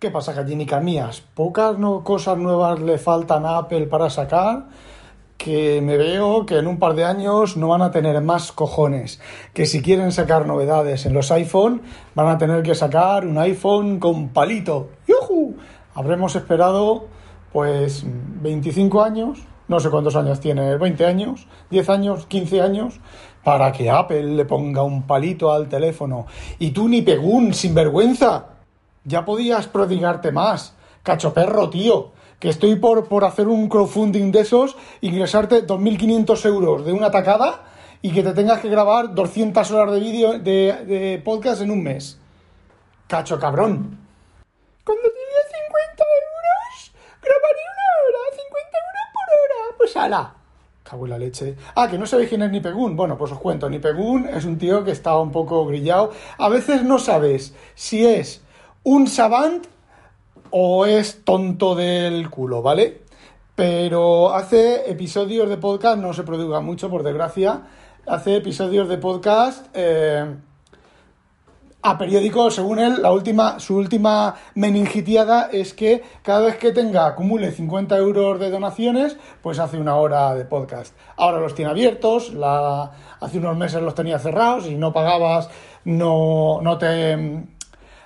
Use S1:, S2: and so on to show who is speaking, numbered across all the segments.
S1: ¿Qué pasa, gallinicas mías? Pocas no, cosas nuevas le faltan a Apple para sacar que me veo que en un par de años no van a tener más cojones. Que si quieren sacar novedades en los iPhone, van a tener que sacar un iPhone con palito. ¡Yuhu! Habremos esperado, pues, 25 años, no sé cuántos años tiene, 20 años, 10 años, 15 años, para que Apple le ponga un palito al teléfono. Y tú ni pegún, sinvergüenza. Ya podías prodigarte más. Cacho perro, tío que estoy por, por hacer un crowdfunding de esos, ingresarte 2.500 euros de una tacada y que te tengas que grabar 200 horas de vídeo de, podcast en un mes. Cacho cabrón. Cuando tenía 50 euros, grabaría una hora, 50 euros por hora. Pues ala. Cago en la leche. Ah, que no sabéis quién es Nipegun. Bueno, pues os cuento. Nipegun es un tío que está un poco grillado. A veces no sabes si es un savant o es tonto del culo, ¿vale? Pero hace episodios de podcast, no se produzca mucho, por desgracia, hace episodios de podcast eh, a periódico, según él, la última, su última meningitiada es que cada vez que tenga, acumule 50 euros de donaciones, pues hace una hora de podcast. Ahora los tiene abiertos, hace unos meses los tenía cerrados y no pagabas, no, no te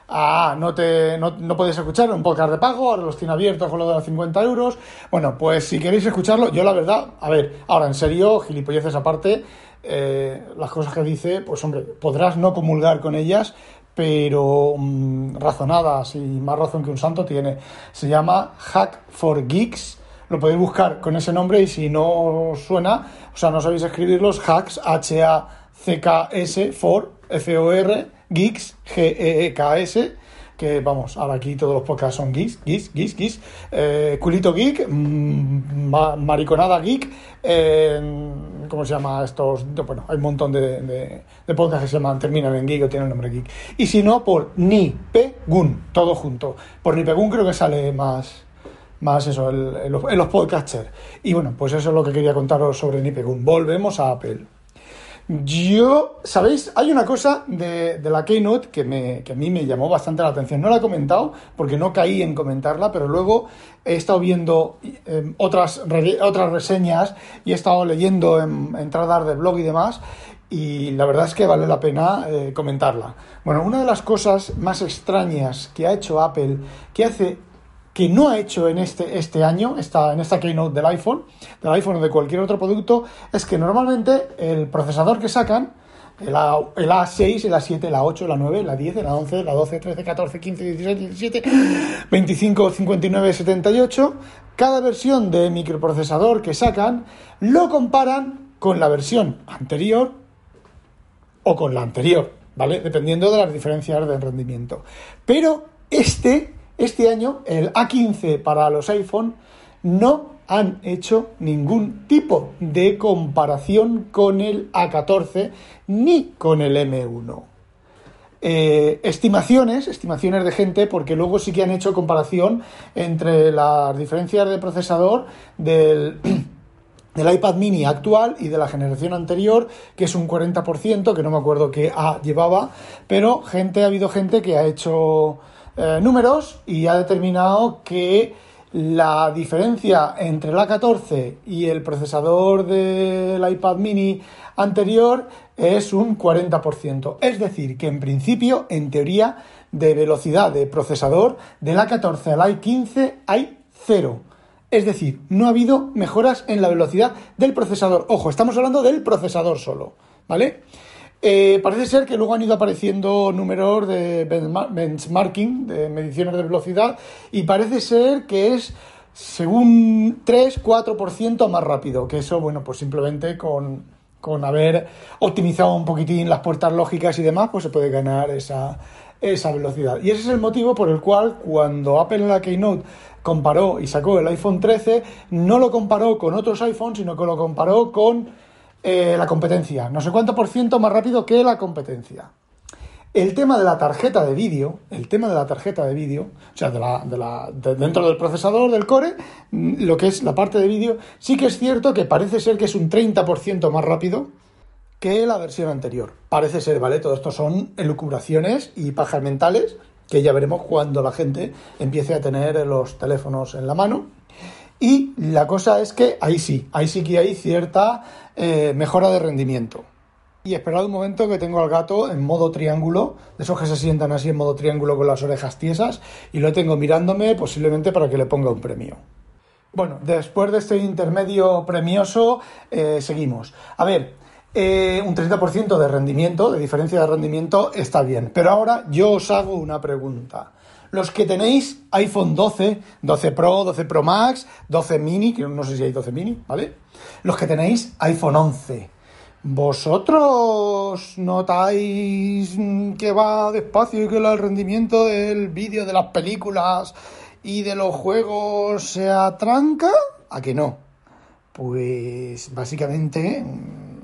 S1: ah, no, te, no, no puedes escuchar un podcast de pago, ahora los tiene abiertos con lo de los 50 euros. Bueno, pues si queréis escucharlo, yo la verdad, a ver, ahora en serio, gilipolleces aparte, eh, las cosas que dice, pues hombre, podrás no comulgar con ellas, pero mm, razonadas y más razón que un santo tiene. Se llama Hack for Geeks. Lo podéis buscar con ese nombre y si no suena, o sea, no sabéis escribirlos, hacks, H-A-C-K-S, for, F-O-R, Geeks, G-E-E-K-S, que vamos, ahora aquí todos los podcasts son geeks, geeks, geeks, geeks, eh, culito geek, mm, mariconada geek, eh, ¿cómo se llama estos? Bueno, hay un montón de, de, podcasts que se llaman, terminan en geek o tienen el nombre geek. Y si no, por Nipegun, todo junto. Por Nipegun creo que sale más, más eso, en los, en los podcasters. Y bueno, pues eso es lo que quería contaros sobre Nipegun. Volvemos a Apple. Yo, ¿sabéis? Hay una cosa de, la Keynote que, me, que a mí me llamó bastante la atención. No la he comentado porque no caí en comentarla, pero luego he estado viendo em, otras, otras reseñas y he estado leyendo en, entradas de blog y demás. Y la verdad es que vale la pena eh, comentarla. Bueno, una de las cosas más extrañas que ha hecho Apple, que hace que no ha hecho en este, este año, esta, en esta keynote del iPhone, del iPhone o de cualquier otro producto, es que normalmente el procesador que sacan, el, A, el A6, el A7, el A8, el A9, el A10, el A11, el A12, 13, 14, 15, 16, 17, 25, 59, 78, cada versión de microprocesador que sacan lo comparan con la versión anterior o con la anterior, ¿vale? Dependiendo de las diferencias de rendimiento. Pero este este año, el A15 para los iPhone no han hecho ningún tipo de comparación con el A14 ni con el M1. Eh, estimaciones, estimaciones de gente, porque luego sí que han hecho comparación entre las diferencias de procesador del, del iPad mini actual y de la generación anterior, que es un 40%, que no me acuerdo qué A llevaba, pero gente, ha habido gente que ha hecho eh, números y ha determinado que la diferencia entre el A14 y el procesador del iPad mini anterior es un 40%. Es decir, que en principio, en teoría, de velocidad de procesador del A14 al A15 hay cero. Es decir, no ha habido mejoras en la velocidad del procesador. Ojo, estamos hablando del procesador solo, ¿vale? Eh, parece ser que luego han ido apareciendo números de benchmarking, de mediciones de velocidad, y parece ser que es según 3-4% más rápido, que eso, bueno, pues simplemente con, haber optimizado un poquitín las puertas lógicas y demás, pues se puede ganar esa, esa velocidad. Y ese es el motivo por el cual cuando Apple en la Keynote comparó y sacó el iPhone 13, no lo comparó con otros iPhones, sino que lo comparó con eh, la competencia. No sé cuánto por ciento más rápido que la competencia. El tema de la tarjeta de vídeo, el tema de la tarjeta de vídeo, o sea, de la, de la, dentro del procesador, del core, mm, lo que es la parte de vídeo, sí que es cierto que parece ser que es un 30% más rápido que la versión anterior. Parece ser, ¿vale? Todo esto son elucubraciones y pajas mentales que ya veremos cuando la gente empiece a tener los teléfonos en la mano. Y la cosa es que ahí sí, ahí sí que hay cierta eh, mejora de rendimiento. Y esperad un momento que tengo al gato en modo triángulo, de esos que se sientan así en modo triángulo con las orejas tiesas, y lo tengo mirándome posiblemente para que le ponga un premio. Bueno, después de este intermedio premioso, eh, seguimos. A ver, eh, un 30% de rendimiento, de diferencia de rendimiento, está bien. Pero ahora yo os hago una pregunta. Los que tenéis iPhone 12, 12 Pro, 12 Pro Max, 12 mini, que no sé si hay 12 mini, ¿vale? Los que tenéis iPhone 11, ¿Vosotros notáis que va despacio y que el rendimiento del vídeo, de las películas y de los juegos se atranca? ¿A que no? Pues básicamente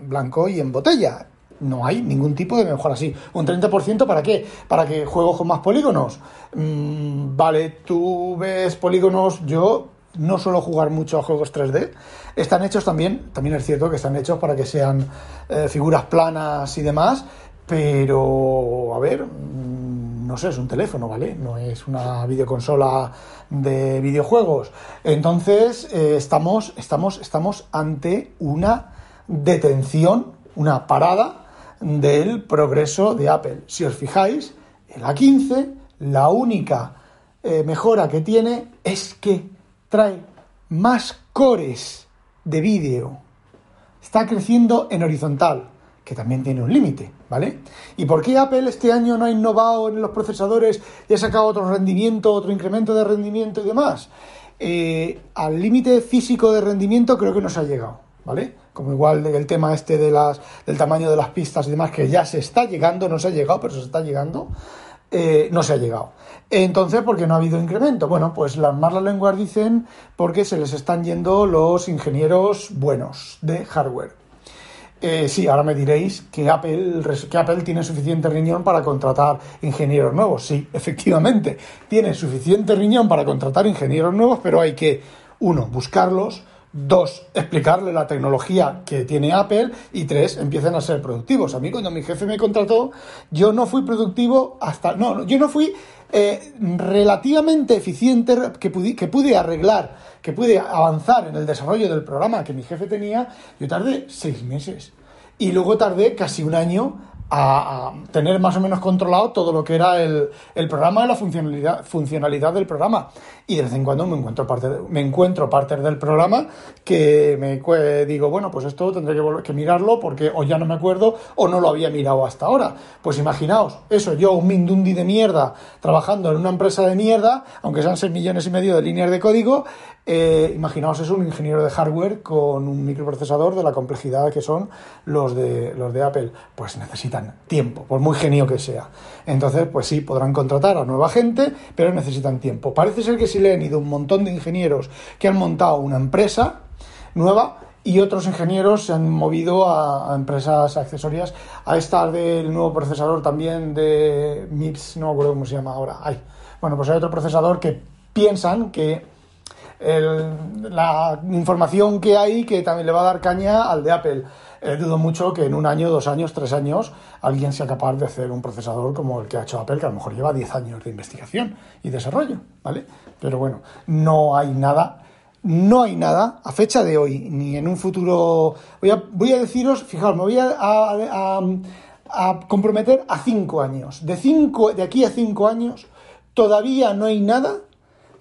S1: blanco y en botella. No hay ningún tipo de mejora así. ¿Un 30% para qué? ¿Para que juegos con más polígonos? Mm, vale, tú ves polígonos, yo no suelo jugar mucho a juegos 3D. Están hechos también, también es cierto que están hechos para que sean eh, figuras planas y demás, pero a ver, mm, no sé, es un teléfono, ¿vale? No es una videoconsola de videojuegos. Entonces, eh, estamos, estamos, estamos ante una detención, una parada del progreso de Apple. Si os fijáis, el A15, la única eh, mejora que tiene es que trae más cores de vídeo. Está creciendo en horizontal, que también tiene un límite, ¿vale? ¿Y por qué Apple este año no ha innovado en los procesadores y ha sacado otro rendimiento, otro incremento de rendimiento y demás? Eh, al límite físico de rendimiento creo que no se ha llegado, ¿vale? Como igual el tema este de las, del tamaño de las pistas y demás, que ya se está llegando, no se ha llegado, pero se está llegando. Eh, no se ha llegado. Entonces, ¿por qué no ha habido incremento? Bueno, pues las malas lenguas dicen porque se les están yendo los ingenieros buenos de hardware. Eh, sí, ahora me diréis que Apple, que Apple tiene suficiente riñón para contratar ingenieros nuevos. Sí, efectivamente, tiene suficiente riñón para contratar ingenieros nuevos, pero hay que, uno, buscarlos, Dos, explicarle la tecnología que tiene Apple. Y tres, empiecen a ser productivos. A mí cuando mi jefe me contrató, yo no fui productivo hasta... No, yo no fui eh, relativamente eficiente que pude, que pude arreglar, que pude avanzar en el desarrollo del programa que mi jefe tenía. Yo tardé seis meses. Y luego tardé casi un año a, tener más o menos controlado todo lo que era el, el programa, la funcionalidad, funcionalidad del programa. Y de vez en cuando me encuentro parte, me encuentro parte del programa que me digo, bueno, pues esto tendré que, volver, que mirarlo porque o ya no me acuerdo o no lo había mirado hasta ahora. Pues imaginaos, eso, yo, un mindundi de mierda, trabajando en una empresa de mierda, aunque sean 6 millones y medio de líneas de código, eh, imaginaos es un ingeniero de hardware con un microprocesador de la complejidad que son los de, los de Apple. Pues necesitan tiempo, por muy genio que sea. Entonces, pues sí, podrán contratar a nueva gente, pero necesitan tiempo. Parece ser que sí le han ido un montón de ingenieros que han montado una empresa nueva y otros ingenieros se han movido a, empresas accesorias a estar del nuevo procesador también de MIPS, no me acuerdo cómo se llama ahora. Bueno, pues hay otro procesador que piensan que la información que hay que también le va a dar caña al de Apple. Eh, dudo mucho que en un año, dos años, tres años alguien sea capaz de hacer un procesador como el que ha hecho Apple, que a lo mejor lleva 10 años de investigación y desarrollo, ¿vale? Pero bueno, no hay nada, no hay nada a fecha de hoy, ni en un futuro... Voy a, voy a deciros, fijaos, me voy a, a, comprometer a cinco años. De, cinco, de aquí a cinco años todavía no hay nada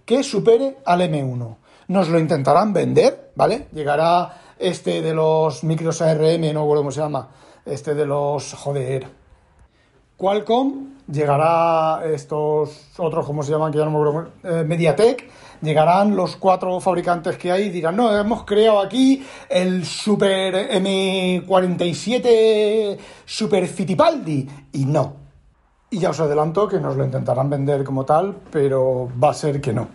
S1: que supere al M1. Nos lo intentarán vender, ¿vale? Llegará este de los micros ARM, no recuerdo cómo se llama, este de los, joder, Qualcomm, llegará estos otros, ¿cómo se llaman? Que ya no me acuerdo, eh, Mediatek, llegarán los cuatro fabricantes que hay y dirán, no, hemos creado aquí el Super M47 Super Fittipaldi. Y no, Y ya os adelanto que nos lo intentarán vender como tal, pero va a ser que no.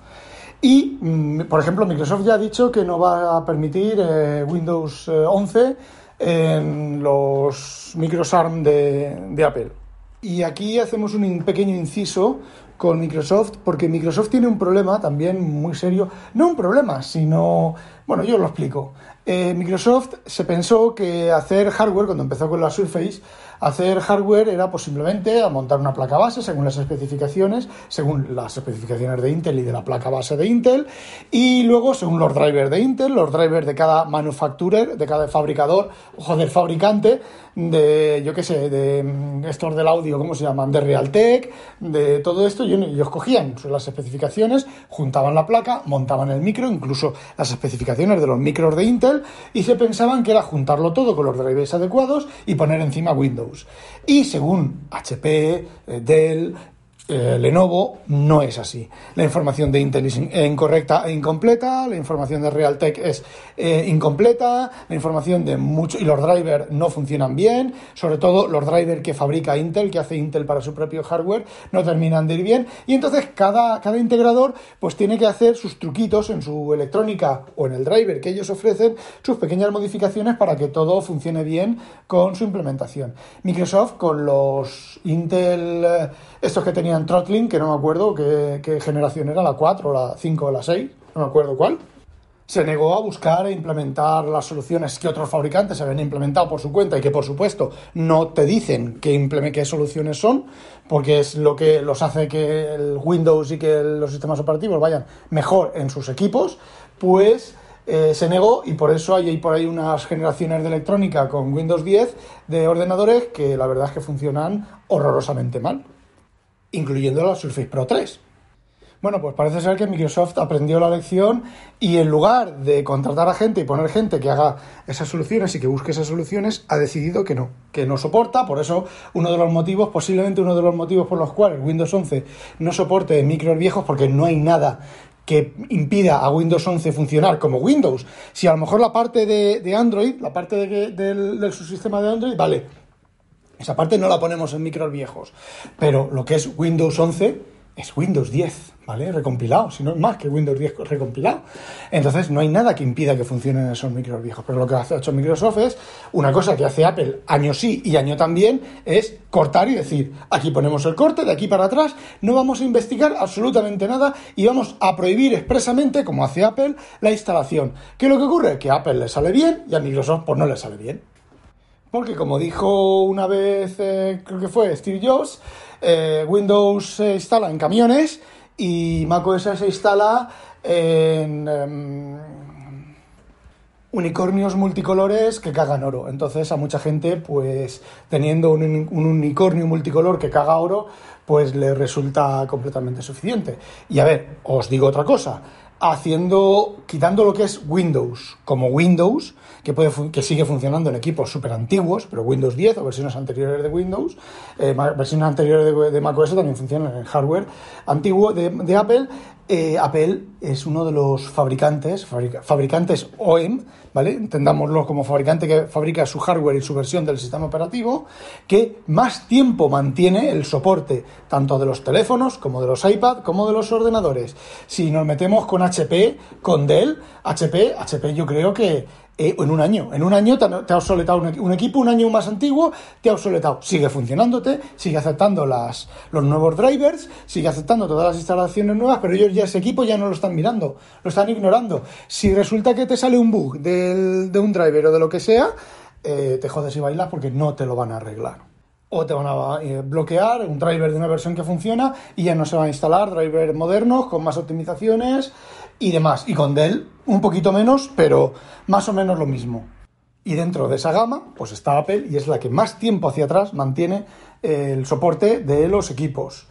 S1: Y, mm, por ejemplo, Microsoft ya ha dicho que no va a permitir eh, Windows 11 eh, en los micros ARM de, de Apple. Y aquí hacemos un pequeño inciso con Microsoft, porque Microsoft tiene un problema también muy serio, no un problema, sino, bueno, yo lo explico. Eh, Microsoft se pensó que hacer hardware, cuando empezó con la Surface, Hacer hardware era pues simplemente montar una placa base según las especificaciones, según las especificaciones de Intel y de la placa base de Intel, y luego según los drivers de Intel, los drivers de cada manufacturer, de cada fabricador, o del fabricante, de, yo qué sé, de mm, estos del audio, ¿cómo se llaman? De Realtek, de todo esto, y ellos cogían las especificaciones, juntaban la placa, montaban el micro, incluso las especificaciones de los micros de Intel, y se pensaban que era juntarlo todo con los drivers adecuados y poner encima Windows. Y según HP, eh, Dell, eh, Lenovo no es así. La información de Intel es incorrecta e incompleta, la información de Realtek es eh, incompleta, la información de muchos y los drivers no funcionan bien, sobre todo los drivers que fabrica Intel, que hace Intel para su propio hardware, no terminan de ir bien y entonces cada, cada integrador pues tiene que hacer sus truquitos en su electrónica o en el driver que ellos ofrecen, sus pequeñas modificaciones para que todo funcione bien con su implementación. Microsoft con los Intel eh, estos que tenían en throttling, que no me acuerdo qué, generación era, la 4, la 5 o la 6, no me acuerdo cuál. Se negó a buscar e implementar las soluciones que otros fabricantes habían implementado por su cuenta y que, por supuesto, no te dicen qué, soluciones son, porque es lo que los hace que el Windows y que los sistemas operativos vayan mejor en sus equipos, pues eh, se negó y por eso hay por ahí unas generaciones de electrónica con Windows 10 de ordenadores que la verdad es que funcionan horrorosamente mal incluyendo la Surface Pro 3. Bueno, pues parece ser que Microsoft aprendió la lección y en lugar de contratar a gente y poner gente que haga esas soluciones y que busque esas soluciones, ha decidido que no, que no soporta. Por eso, uno de los motivos, posiblemente uno de los motivos por los cuales Windows 11 no soporte micros viejos, porque no hay nada que impida a Windows 11 funcionar como Windows. Si a lo mejor la parte de, Android, la parte del, del subsistema de Android, vale, esa parte no la ponemos en micros viejos. Pero lo que es Windows 11 es Windows 10, ¿vale? Recompilado, si no es más que Windows 10 recompilado. Entonces no hay nada que impida que funcionen esos micros viejos. Pero lo que ha hecho Microsoft es una cosa que hace Apple año sí y año también, es cortar y decir, aquí ponemos el corte, de aquí para atrás, no vamos a investigar absolutamente nada y vamos a prohibir expresamente, como hace Apple, la instalación. ¿Qué es lo que ocurre? Que a Apple le sale bien y a Microsoft pues no le sale bien. Porque como dijo una vez, eh, creo que fue Steve Jobs, eh, Windows se instala en camiones y macOS se instala en em, unicornios multicolores que cagan oro. Entonces a mucha gente, pues teniendo un, un, unicornio multicolor que caga oro, pues le resulta completamente suficiente. Y a ver, os digo otra cosa haciendo, quitando lo que es Windows como Windows, que, puede, que sigue funcionando en equipos súper antiguos, pero Windows 10 o versiones anteriores de Windows, eh, versiones anteriores de, de macOS también funcionan en hardware antiguo de, Apple. Eh, Apple es uno de los fabricantes, fabricantes OEM, ¿vale? Entendámoslo como fabricante que fabrica su hardware y su versión del sistema operativo, que más tiempo mantiene el soporte tanto de los teléfonos como de los iPad como de los ordenadores. Si nos metemos con HP, con Dell, HP, HP yo creo que eh, en un año. En un año te, ha obsoletado un, equipo, un año más antiguo, te ha obsoletado. Sigue funcionándote, sigue aceptando las, los nuevos drivers, sigue aceptando todas las instalaciones nuevas, pero ellos ya ese equipo ya no lo están mirando, lo están ignorando. Si resulta que te sale un bug de un driver o de lo que sea, eh, te jodes y bailas porque no te lo van a arreglar. O te van a eh, bloquear un driver de una versión que funciona y ya no se van a instalar drivers modernos con más optimizaciones y demás. Y con Dell un poquito menos, pero más o menos lo mismo. Y dentro de esa gama, pues está Apple y es la que más tiempo hacia atrás mantiene el soporte de los equipos.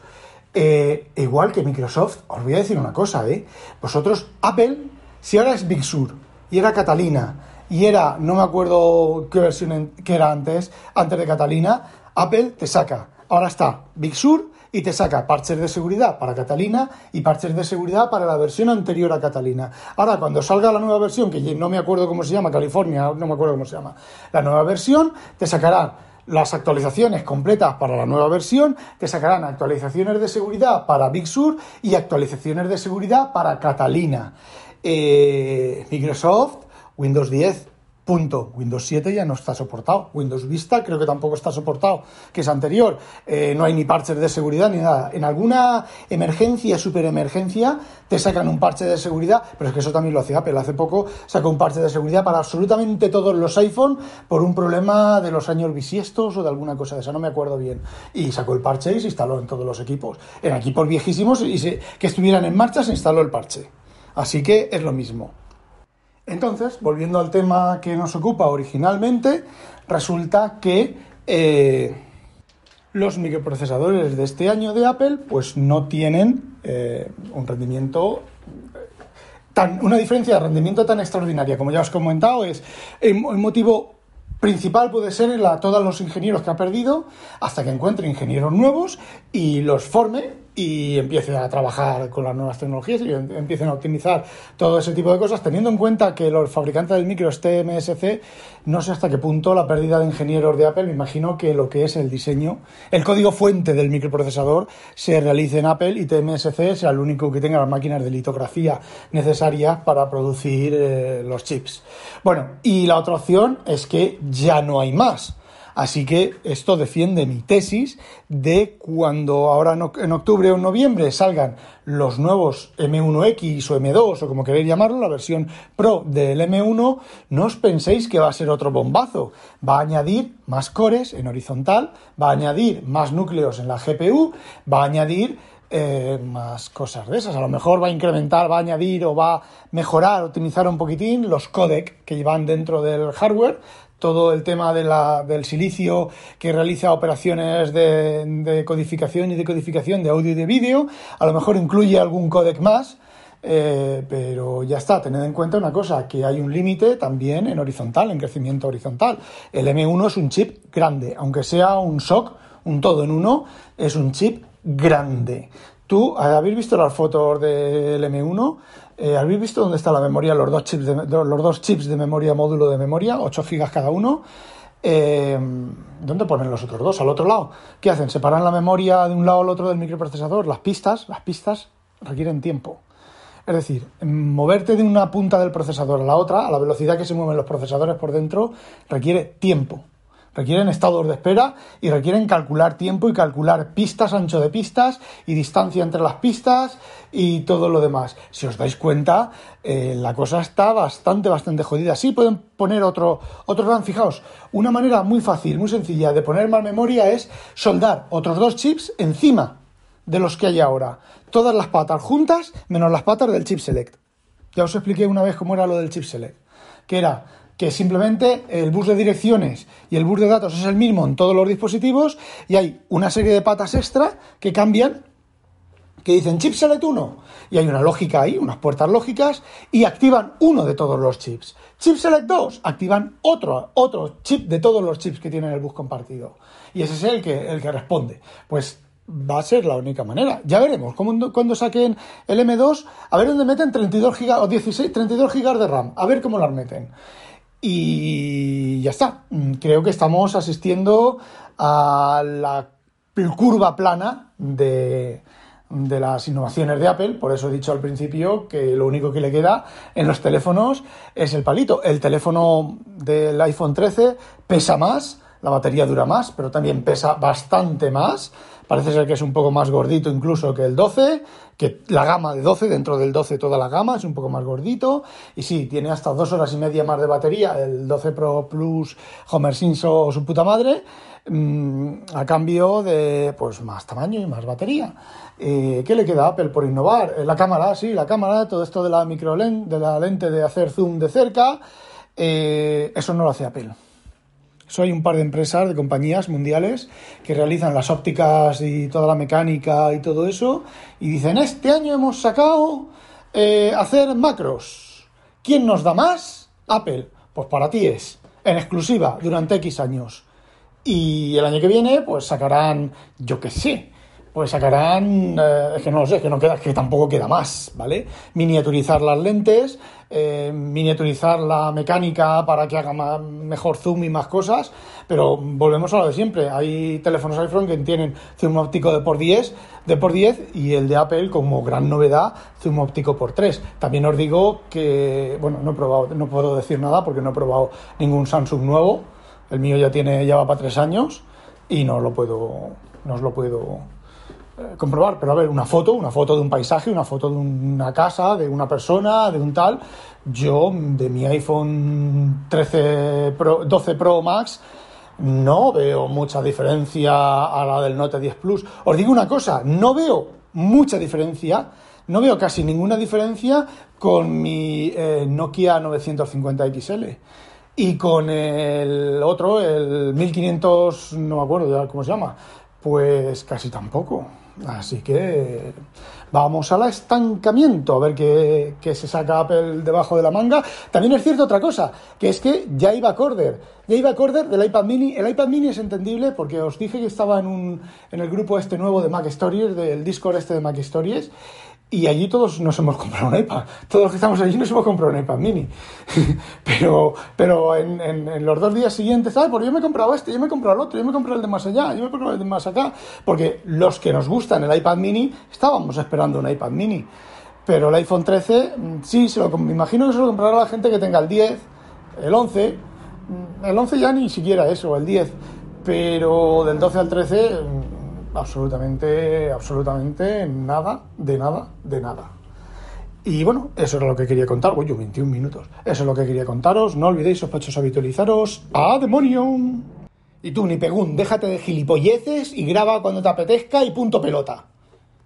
S1: Eh, igual que Microsoft, os voy a decir una cosa, ¿eh? Vosotros, Apple, si ahora es Big Sur y era Catalina y era, no me acuerdo qué versión que era antes, antes de Catalina, Apple te saca. Ahora está Big Sur y te saca parches de seguridad para Catalina y parches de seguridad para la versión anterior a Catalina. Ahora, cuando salga la nueva versión, que no me acuerdo cómo se llama, California, no me acuerdo cómo se llama, la nueva versión, te sacará las actualizaciones completas para la nueva versión, te sacarán actualizaciones de seguridad para Big Sur y actualizaciones de seguridad para Catalina. Eh, Microsoft, Windows 10, Punto. Windows 7 ya no está soportado. Windows Vista creo que tampoco está soportado, que es anterior. Eh, no hay ni parches de seguridad ni nada. En alguna emergencia, super emergencia, te sacan un parche de seguridad, pero es que eso también lo hacía Apple. Hace poco sacó un parche de seguridad para absolutamente todos los iPhone por un problema de los años bisiestos o de alguna cosa de esa, no me acuerdo bien. Y sacó el parche y se instaló en todos los equipos. En equipos viejísimos y que estuvieran en marcha se instaló el parche. Así que es lo mismo. Entonces, volviendo al tema que nos ocupa originalmente, resulta que eh, los microprocesadores de este año de Apple pues no tienen eh, un rendimiento tan, una diferencia de rendimiento tan extraordinaria. Como ya os he comentado es el, motivo principal puede ser la, todos los ingenieros que ha perdido hasta que encuentre ingenieros nuevos y los forme y empiece a trabajar con las nuevas tecnologías y em, empiecen a optimizar todo ese tipo de cosas, teniendo en cuenta que los fabricantes del micro es TMSC, no sé hasta qué punto la pérdida de ingenieros de Apple, me imagino que lo que es el diseño, el código fuente del microprocesador se realice en Apple y TMSC sea el único que tenga las máquinas de litografía necesarias para producir eh, los chips. Bueno, y la otra opción es que ya no hay más Así que esto defiende mi tesis de cuando ahora en octubre o noviembre salgan los nuevos M1X o M2 o como queréis llamarlo, la versión Pro del M1, no os penséis que va a ser otro bombazo. Va a añadir más cores en horizontal, va a añadir más núcleos en la GPU, va a añadir eh, más cosas de esas. A lo mejor va a incrementar, va a añadir o va a mejorar, optimizar un poquitín los codec que llevan dentro del hardware todo el tema del silicio que realiza operaciones de, codificación y decodificación de audio y de vídeo. A lo mejor incluye algún codec más, eh, pero ya está. Tened en cuenta una cosa, que hay un límite también en horizontal, en crecimiento horizontal. El M1 es un chip grande, aunque sea un SOC, un todo en uno, es un chip grande. ¿Tú habéis visto las fotos del M1? Eh, ¿Habéis visto dónde está la memoria, los dos chips de, los dos chips de memoria, módulo de memoria, 8 GB cada uno? Eh, ¿Dónde ponen los otros dos? Al otro lado. ¿Qué hacen? ¿Separan la memoria de un lado al otro del microprocesador? Las pistas, las pistas requieren tiempo. Es decir, moverte de una punta del procesador a la otra, a la velocidad que se mueven los procesadores por dentro, requiere tiempo requieren estados de espera y requieren calcular tiempo y calcular pistas, ancho de pistas y distancia entre las pistas y todo lo demás. Si os dais cuenta, eh, la cosa está bastante, bastante jodida. Sí pueden poner otro, otro RAM. Fijaos, una manera muy fácil, muy sencilla de poner más memoria es soldar otros dos chips encima de los que hay ahora. Todas las patas juntas menos las patas del chip select. Ya os expliqué una vez cómo era lo del chip select. Que era que simplemente el bus de direcciones y el bus de datos es el mismo en todos los dispositivos y hay una serie de patas extra que cambian, que dicen chip select 1 y hay una lógica ahí, unas puertas lógicas y activan uno de todos los chips. Chip select 2 activan otro, otro chip de todos los chips que tienen el bus compartido y ese es el que, el que responde. Pues va a ser la única manera. Ya veremos cuando saquen el M2, a ver dónde meten 32 GB o 16, 32 GB de RAM, a ver cómo las meten. Y ya está. Mm, creo que estamos asistiendo a la curva plana de, de las innovaciones de Apple. Por eso he dicho al principio que lo único que le queda en los teléfonos es el palito. El teléfono del iPhone 13 pesa más, la batería dura más, pero también pesa bastante más. Parece ser que es un poco más gordito incluso que el 12 que la gama de 12, dentro del 12 toda la gama, es un poco más gordito. Y sí, tiene hasta dos horas y media más de batería, el 12 Pro Plus Homer Simpson o su puta madre, mm, a cambio de pues más tamaño y más batería. Eh, ¿Qué le queda a Apple por innovar? Eh, la cámara, sí, la cámara, todo esto de la micro de la lente de hacer zoom de cerca, eh, eso no lo hace Apple. Soy un par de empresas, de compañías mundiales que realizan las ópticas y toda la mecánica y todo eso y dicen, este año hemos sacado eh, hacer macros. ¿Quién nos da más? Apple. Pues para ti es, en exclusiva, durante X años. Y el año que viene, pues sacarán, yo qué sé, pues sacarán, eh, es que no lo sé, es que, no queda, que tampoco queda más, ¿vale? Miniaturizar las lentes, eh, miniaturizar la mecánica para que haga mejor zoom y más cosas, pero volvemos a lo de siempre. Hay teléfonos iPhone que tienen zoom óptico de por 10, de por 10 y el de Apple como gran novedad, zoom óptico por 3. También os digo que, bueno, no he probado, no puedo decir nada porque no he probado ningún Samsung nuevo. El mío ya tiene, ya va para 3 años y no lo puedo, no os lo puedo comprobar, pero a ver, una foto, una foto de un paisaje, una foto de una casa, de una persona, de un tal. Yo, de mi iPhone 13 Pro, 12 Pro Max, no veo mucha diferencia a la del Note 10 Plus. Os digo una cosa, no veo mucha diferencia, no veo casi ninguna diferencia con mi eh, Nokia 950 XL. Y con el otro, el 1500, no me acuerdo ya cómo se llama, pues casi tampoco. Así que vamos al estancamiento, a ver qué, se saca Apple debajo de la manga. También es cierto otra cosa, que es que ya iba a Corder, ya iba a Corder del iPad mini. El iPad mini es entendible porque os dije que estaba en, un, en el grupo este nuevo de Mac Stories, del Discord este de Mac Stories, y allí todos nos hemos comprado un iPad. Todos los que estamos allí nos hemos comprado un iPad mini. pero pero en, los dos días siguientes, ¿sabes? Porque yo me he comprado este, yo me he comprado el otro, yo me he comprado el de más allá, yo me he comprado el de más acá. Porque los que nos gustan el iPad mini, estábamos esperando un iPad mini. Pero el iPhone 13, mm, sí, se lo, me imagino que se lo comprará la gente que tenga el 10, el 11. Mm, el 11 ya ni siquiera eso, el 10. Pero del 12 al 13 absolutamente, absolutamente nada, de nada, de nada. Y bueno, eso era lo que quería contar. Uy, 21 minutos. Eso es lo que quería contaros. No olvidéis, sospechosos, habitualizaros. ¡A demonio! Y tú, ni pegún, déjate de gilipolleces y graba cuando te apetezca y punto pelota.